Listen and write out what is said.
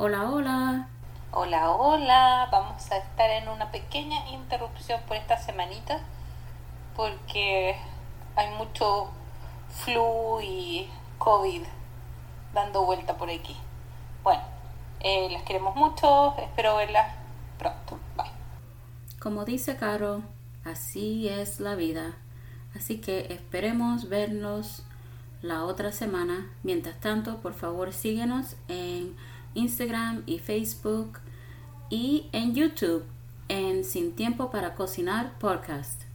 Hola, hola. Hola, hola. Vamos a estar en una pequeña interrupción por esta semanita porque hay mucho flu y COVID dando vuelta por aquí. Bueno, eh, las queremos mucho. Espero verlas pronto. Bye. Como dice Caro, así es la vida. Así que esperemos vernos la otra semana. Mientras tanto, por favor síguenos en Instagram y Facebook y en YouTube en Sin Tiempo para Cocinar Podcast.